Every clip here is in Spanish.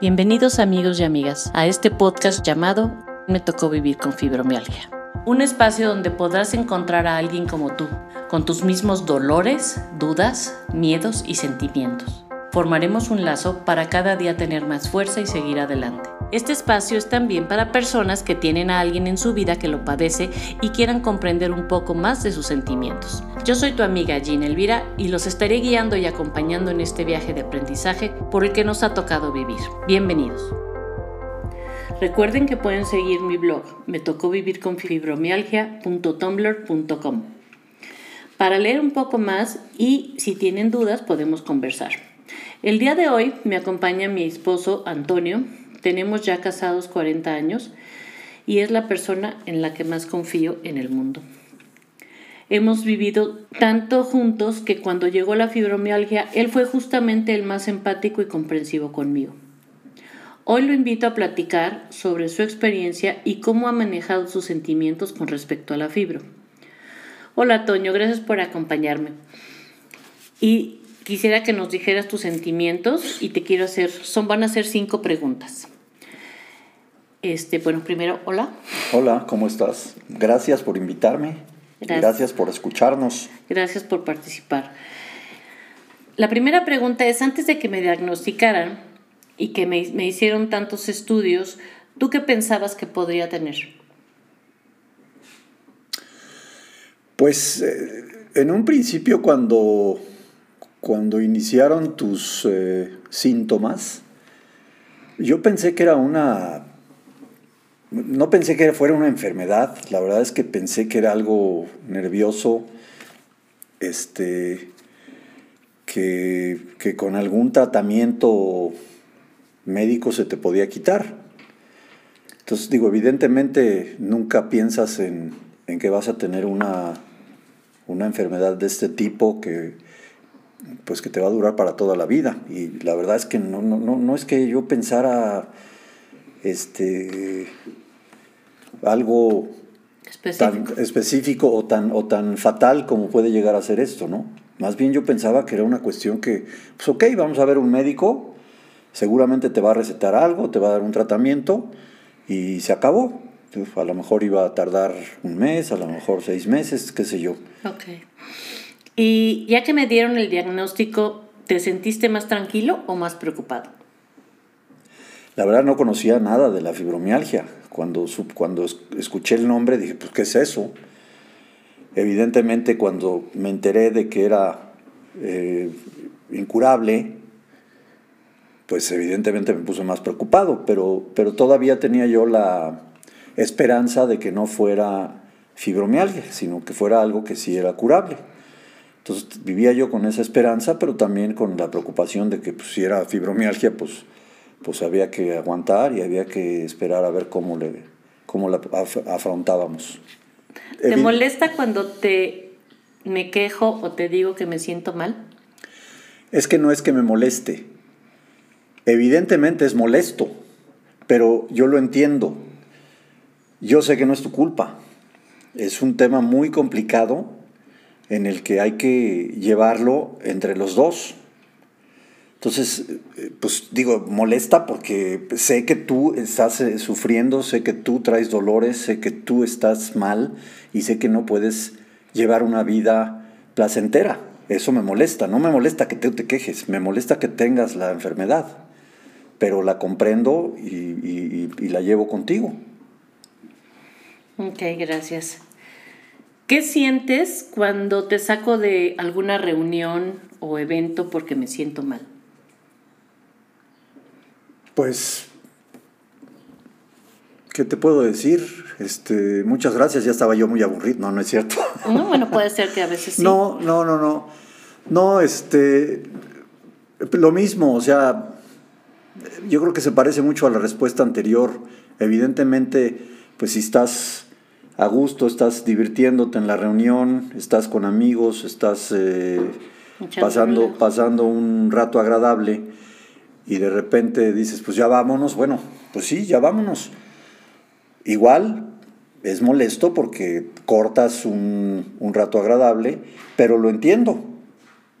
Bienvenidos amigos y amigas a este podcast llamado Me tocó vivir con fibromialgia. Un espacio donde podrás encontrar a alguien como tú, con tus mismos dolores, dudas, miedos y sentimientos. Formaremos un lazo para cada día tener más fuerza y seguir adelante. Este espacio es también para personas que tienen a alguien en su vida que lo padece y quieran comprender un poco más de sus sentimientos. Yo soy tu amiga Jean Elvira y los estaré guiando y acompañando en este viaje de aprendizaje por el que nos ha tocado vivir. Bienvenidos. Recuerden que pueden seguir mi blog, me tocó vivir con fibromialgia.tumblr.com para leer un poco más y si tienen dudas podemos conversar. El día de hoy me acompaña mi esposo Antonio, tenemos ya casados 40 años y es la persona en la que más confío en el mundo. Hemos vivido tanto juntos que cuando llegó la fibromialgia, él fue justamente el más empático y comprensivo conmigo. Hoy lo invito a platicar sobre su experiencia y cómo ha manejado sus sentimientos con respecto a la fibro. Hola Toño, gracias por acompañarme. Y quisiera que nos dijeras tus sentimientos y te quiero hacer, son, van a ser cinco preguntas. Este, bueno, primero, hola. Hola, ¿cómo estás? Gracias por invitarme. Gracias. Gracias por escucharnos. Gracias por participar. La primera pregunta es, antes de que me diagnosticaran y que me, me hicieron tantos estudios, ¿tú qué pensabas que podría tener? Pues eh, en un principio cuando, cuando iniciaron tus eh, síntomas, yo pensé que era una no pensé que fuera una enfermedad, la verdad es que pensé que era algo nervioso, este, que, con algún tratamiento médico se te podía quitar. Entonces digo, evidentemente nunca piensas en, que vas a tener una, una enfermedad de este tipo que, pues que te va a durar para toda la vida. Y la verdad es que no, no, no es que yo pensara este, algo específico. tan específico o tan, o tan fatal como puede llegar a ser esto, ¿no? Más bien yo pensaba que era una cuestión que, pues ok, vamos a ver un médico, seguramente te va a recetar algo, te va a dar un tratamiento y se acabó. a lo mejor iba a tardar un mes, a lo mejor seis meses, qué sé yo. Ok. Y ya que me dieron el diagnóstico, ¿te sentiste más tranquilo o más preocupado? La verdad no conocía nada de la fibromialgia. Cuando, cuando escuché el nombre dije, pues, ¿qué es eso? Evidentemente cuando me enteré de que era eh, incurable, pues evidentemente me puse más preocupado, pero, pero todavía tenía yo la esperanza de que no fuera fibromialgia, sino que fuera algo que sí era curable. Entonces vivía yo con esa esperanza, pero también con la preocupación de que pues, si era fibromialgia, pues pues había que aguantar y había que esperar a ver cómo, le, cómo la afrontábamos. ¿Te molesta cuando te me quejo o te digo que me siento mal? Es que no es que me moleste. Evidentemente es molesto, pero yo lo entiendo. Yo sé que no es tu culpa. Es un tema muy complicado en el que hay que llevarlo entre los dos. Entonces, eh, pues digo, molesta porque sé que tú estás eh, sufriendo, sé que tú traes dolores, sé que tú estás mal y sé que no puedes llevar una vida placentera. Eso me molesta, no me molesta que tú te quejes, me molesta que tengas la enfermedad, pero la comprendo y, la llevo contigo. Ok, gracias. ¿Qué sientes cuando te saco de alguna reunión o evento porque me siento mal? Pues, ¿qué te puedo decir? Este, muchas gracias, ya estaba yo muy aburrido. No, no es cierto. No, bueno, puede ser que a veces sí. No, no, no, no. No, este, lo mismo, o sea, yo creo que se parece mucho a la respuesta anterior. Evidentemente, pues si estás a gusto, estás divirtiéndote en la reunión, estás con amigos, estás eh, pasando, pasando un rato agradable y de repente dices, pues ya vámonos, bueno, pues sí, ya vámonos. Igual es molesto porque cortas un, rato agradable, pero lo entiendo,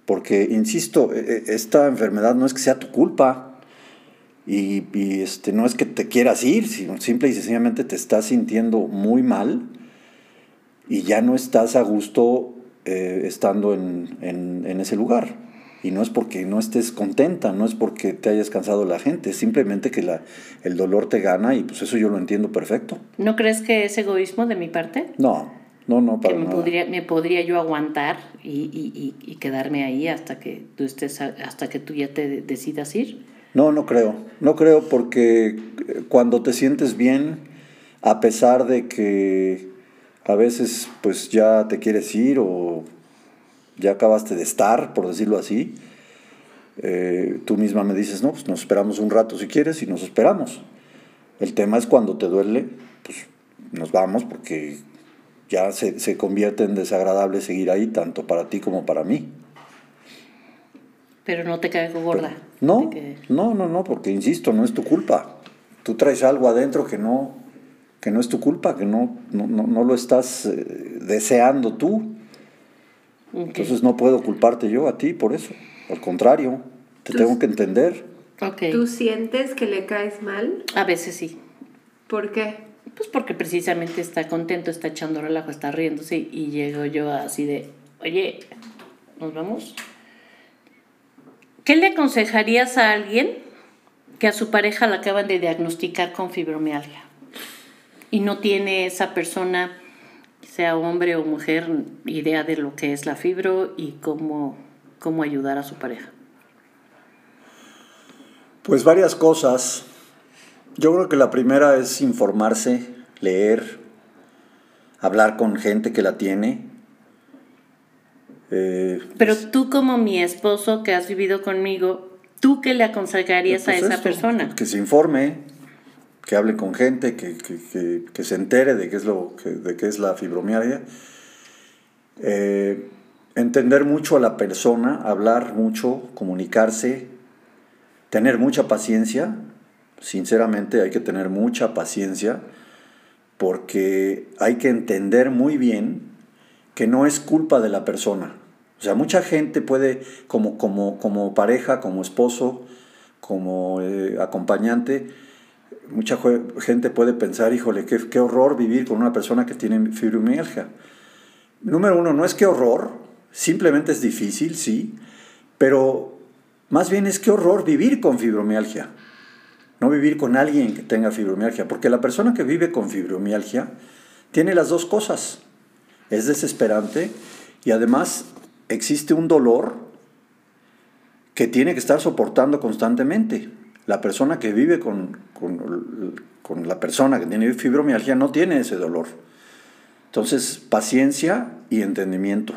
porque, insisto, e, e, esta enfermedad no es que sea tu culpa. Y, este, no es que te quieras ir, sino simple y sencillamente te estás sintiendo muy mal y ya no estás a gusto eh, estando en, en, ese lugar. Y no es porque no estés contenta, no es porque te hayas cansado la gente, es simplemente que la, el dolor te gana y pues eso yo lo entiendo perfecto. ¿No crees que es egoísmo de mi parte? No, no, no, para que me Podría, me podría yo aguantar y, y, y, quedarme ahí hasta que tú estés, hasta que tú ya te decidas ir. No, no creo. No creo porque eh, cuando te sientes bien, a pesar de que a veces pues ya te quieres ir o ya acabaste de estar, por decirlo así, eh, tú misma me dices, no, pues nos esperamos un rato si quieres y nos esperamos. El tema es cuando te duele, pues nos vamos porque ya se, se convierte en desagradable seguir ahí, tanto para ti como para mí. Pero no te caigo gorda. No, no, no, no, porque insisto, no es tu culpa. Tú traes algo adentro que no, que no es tu culpa, que no, no, lo estás eh, deseando tú. Entonces no puedo culparte yo a ti por eso. Al contrario, te tengo que entender. ¿Tú sientes que le caes mal? A veces sí. ¿Por qué? Pues porque precisamente está contento, está echando relajo, está riéndose y llego yo así de, oye, ¿nos vamos? ¿Qué le aconsejarías a alguien que a su pareja la acaban de diagnosticar con fibromialgia y no tiene esa persona, sea hombre o mujer, idea de lo que es la fibro y cómo, cómo ayudar a su pareja? Pues varias cosas. Yo creo que la primera es informarse, leer, hablar con gente que la tiene, eh, Pero tú como mi esposo que has vivido conmigo, ¿tú qué le aconsejarías a pues esa persona? Que se informe, que hable con gente, que, que, que, se entere de qué es, lo, de qué es la fibromialgia. Eh, entender mucho a la persona, hablar mucho, comunicarse, tener mucha paciencia. Sinceramente hay que tener mucha paciencia porque hay que entender muy bien que no es culpa de la persona. O sea, mucha gente puede, como, como, como pareja, como esposo, como eh, acompañante, mucha gente puede pensar, híjole, qué, qué, horror vivir con una persona que tiene fibromialgia. Número uno, no es que horror, simplemente es difícil, sí, pero más bien es que horror vivir con fibromialgia. No vivir con alguien que tenga fibromialgia, porque la persona que vive con fibromialgia tiene las dos cosas. Es desesperante y además existe un dolor que tiene que estar soportando constantemente. La persona que vive con, con, la persona que tiene fibromialgia no tiene ese dolor. Entonces, paciencia y entendimiento.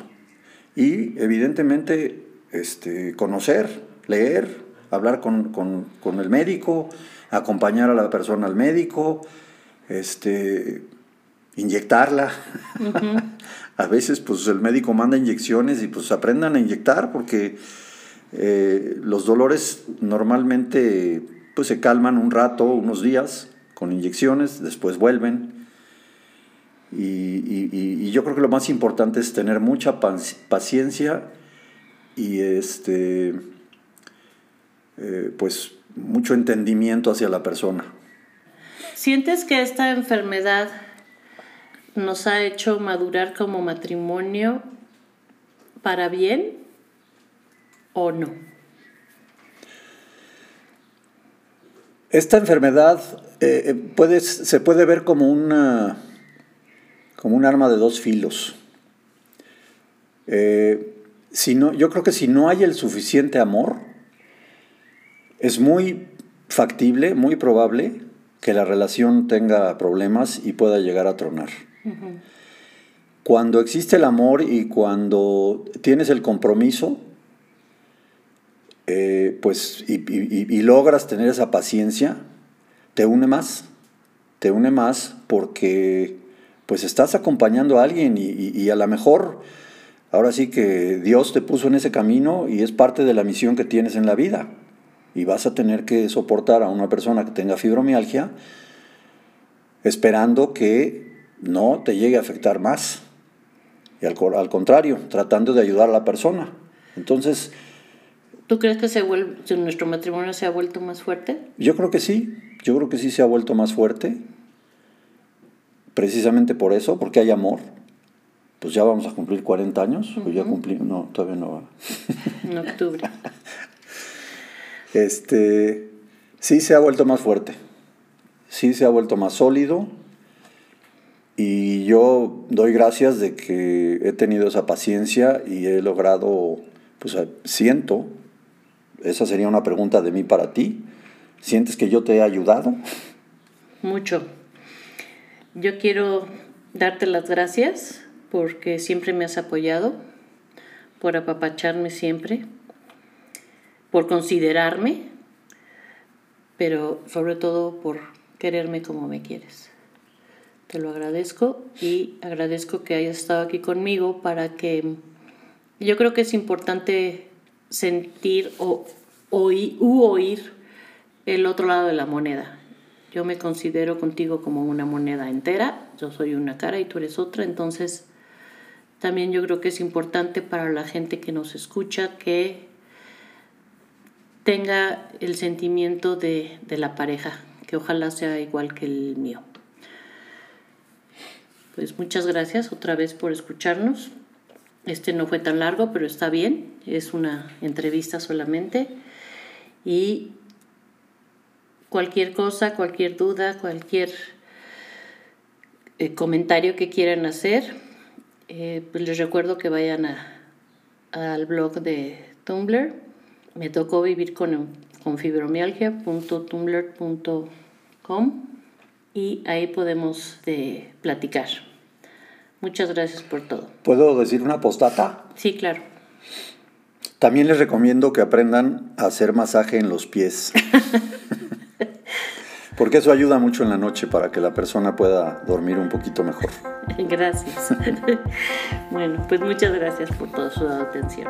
Y evidentemente, este, conocer, leer, hablar con, con, el médico, acompañar a la persona al médico, este, inyectarla. a veces pues el médico manda inyecciones y pues aprendan a inyectar porque eh, los dolores normalmente pues se calman un rato, unos días con inyecciones, después vuelven. Y, yo creo que lo más importante es tener mucha paciencia y este eh, pues mucho entendimiento hacia la persona. ¿Sientes que esta enfermedad nos ha hecho madurar como matrimonio para bien o no? Esta enfermedad eh, eh, se puede ver como, una, como un arma de dos filos. Eh, si no, yo creo que si no hay el suficiente amor, es muy factible, muy probable que la relación tenga problemas y pueda llegar a tronar. Cuando existe el amor y cuando tienes el compromiso, eh, pues, y, logras tener esa paciencia, te une más, te une más porque pues estás acompañando a alguien y, y a lo mejor ahora sí que Dios te puso en ese camino y es parte de la misión que tienes en la vida. Y vas a tener que soportar a una persona que tenga fibromialgia esperando que no te llegue a afectar más. Y al, contrario, tratando de ayudar a la persona. Entonces... ¿Tú crees que se vuelve, nuestro matrimonio se ha vuelto más fuerte? Yo creo que sí, yo creo que sí se ha vuelto más fuerte, precisamente por eso, porque hay amor. Pues ya vamos a cumplir 40 años, o ya cumplimos, no, todavía no va. En octubre. este, sí se ha vuelto más fuerte, sí se ha vuelto más sólido, y yo doy gracias de que he tenido esa paciencia y he logrado, pues siento, esa sería una pregunta de mí para ti, ¿sientes que yo te he ayudado? Mucho. Yo quiero darte las gracias porque siempre me has apoyado, por apapacharme siempre, por considerarme, pero sobre todo por quererme como me quieres. Te lo agradezco y agradezco que hayas estado aquí conmigo para que yo creo que es importante sentir o oír, u oír el otro lado de la moneda. Yo me considero contigo como una moneda entera, yo soy una cara y tú eres otra, entonces también yo creo que es importante para la gente que nos escucha que tenga el sentimiento de, de la pareja, que ojalá sea igual que el mío. Pues muchas gracias otra vez por escucharnos. Este no fue tan largo, pero está bien. Es una entrevista solamente. Y cualquier cosa, cualquier duda, cualquier eh, comentario que quieran hacer, eh, pues les recuerdo que vayan al blog de Tumblr. Me tocó vivir con, con fibromialgia.tumblr.com y ahí podemos de platicar. Muchas gracias por todo. ¿Puedo decir una postata? Sí, claro. También les recomiendo que aprendan a hacer masaje en los pies. Porque eso ayuda mucho en la noche para que la persona pueda dormir un poquito mejor. Gracias. bueno, pues muchas gracias por toda su atención.